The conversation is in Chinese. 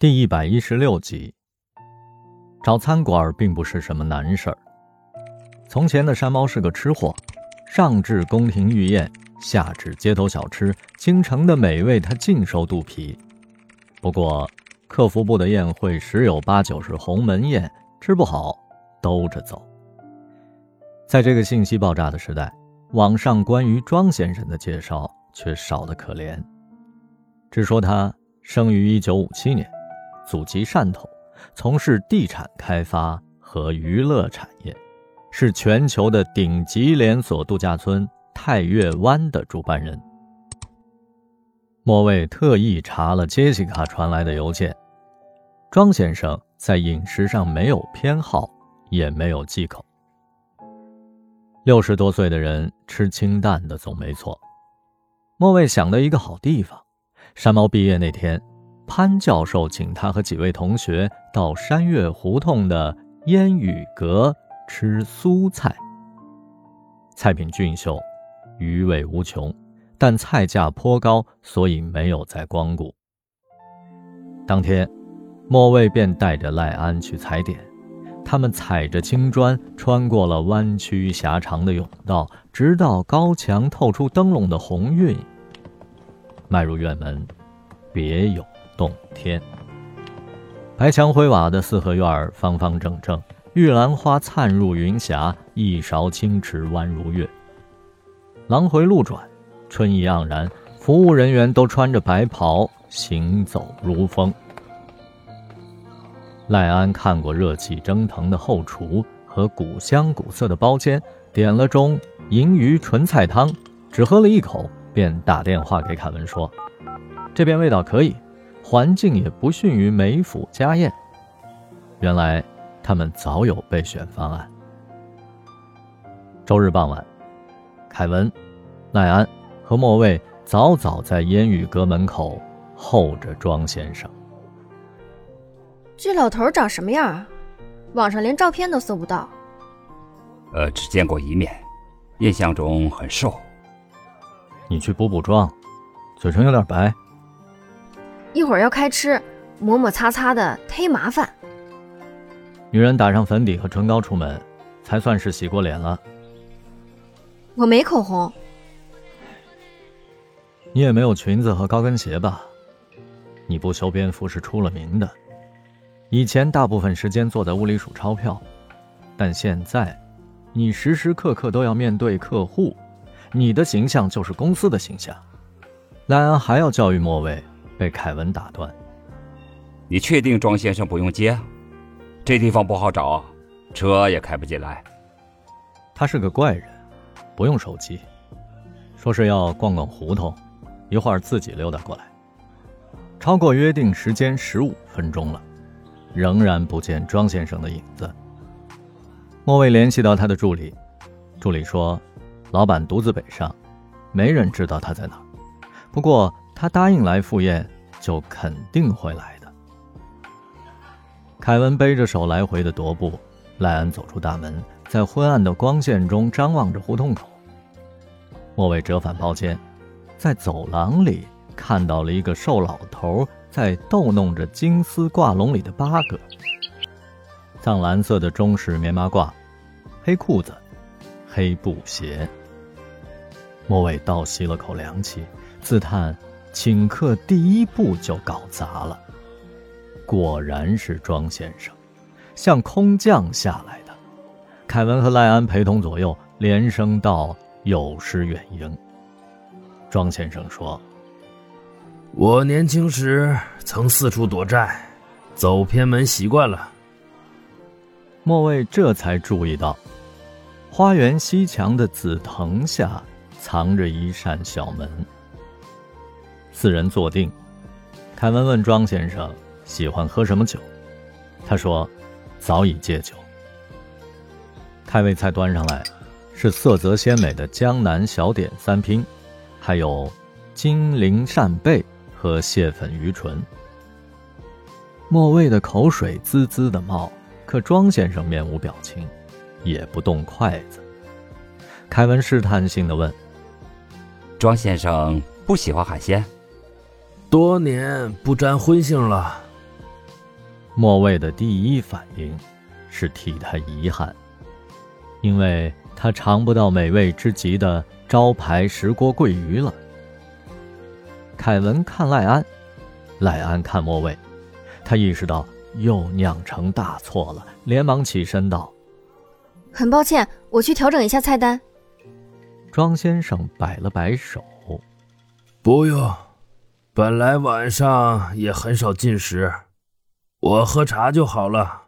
第一百一十六集，找餐馆并不是什么难事儿。从前的山猫是个吃货，上至宫廷御宴，下至街头小吃，京城的美味他尽收肚皮。不过，客服部的宴会十有八九是鸿门宴，吃不好兜着走。在这个信息爆炸的时代，网上关于庄先生的介绍却少得可怜，只说他生于一九五七年。祖籍汕头，从事地产开发和娱乐产业，是全球的顶级连锁度假村太岳湾的主办人。莫卫特意查了杰西卡传来的邮件，庄先生在饮食上没有偏好，也没有忌口。六十多岁的人吃清淡的总没错。莫卫想到一个好地方，山猫毕业那天。潘教授请他和几位同学到山岳胡同的烟雨阁吃苏菜。菜品俊秀，余味无穷，但菜价颇高，所以没有再光顾。当天，莫卫便带着赖安去踩点。他们踩着青砖，穿过了弯曲狭长的甬道，直到高墙透出灯笼的红晕，迈入院门，别有。洞天，白墙灰瓦的四合院儿方方正正，玉兰花灿入云霞，一勺清池弯如月。廊回路转，春意盎然，服务人员都穿着白袍，行走如风。赖安看过热气蒸腾的后厨和古香古色的包间，点了盅银鱼纯菜汤，只喝了一口，便打电话给凯文说：“这边味道可以。”环境也不逊于梅府家宴。原来他们早有备选方案。周日傍晚，凯文、赖安和莫卫早早在烟雨阁门口候着庄先生。这老头长什么样啊？网上连照片都搜不到。呃，只见过一面，印象中很瘦。你去补补妆，嘴唇有点白。一会儿要开吃，抹抹擦擦的忒麻烦。女人打上粉底和唇膏出门，才算是洗过脸了。我没口红。你也没有裙子和高跟鞋吧？你不修边幅是出了名的。以前大部分时间坐在屋里数钞票，但现在，你时时刻刻都要面对客户，你的形象就是公司的形象。莱安还要教育莫卫。被凯文打断。你确定庄先生不用接？这地方不好找，车也开不进来。他是个怪人，不用手机，说是要逛逛胡同，一会儿自己溜达过来。超过约定时间十五分钟了，仍然不见庄先生的影子。莫卫联系到他的助理，助理说，老板独自北上，没人知道他在哪儿。不过。他答应来赴宴，就肯定会来的。凯文背着手来回的踱步，赖安走出大门，在昏暗的光线中张望着胡同口。莫伟折返包间，在走廊里看到了一个瘦老头在逗弄着金丝挂笼里的八哥。藏蓝色的中式棉麻褂，黑裤子，黑布鞋。莫伟倒吸了口凉气，自叹。请客第一步就搞砸了，果然是庄先生，像空降下来的。凯文和赖安陪同左右，连声道：“有失远迎。”庄先生说：“我年轻时曾四处躲债，走偏门习惯了。”莫卫这才注意到，花园西墙的紫藤下藏着一扇小门。四人坐定，凯文问庄先生喜欢喝什么酒，他说早已戒酒。开胃菜端上来，是色泽鲜美的江南小点三拼，还有金陵扇贝和蟹粉鱼唇。莫卫的口水滋滋的冒，可庄先生面无表情，也不动筷子。凯文试探性的问：“庄先生不喜欢海鲜？”多年不沾荤腥了，莫卫的第一反应是替他遗憾，因为他尝不到美味之极的招牌石锅桂鱼了。凯文看赖安，赖安看莫卫，他意识到又酿成大错了，连忙起身道：“很抱歉，我去调整一下菜单。”庄先生摆了摆手：“不用，本来晚上也很少进食，我喝茶就好了。”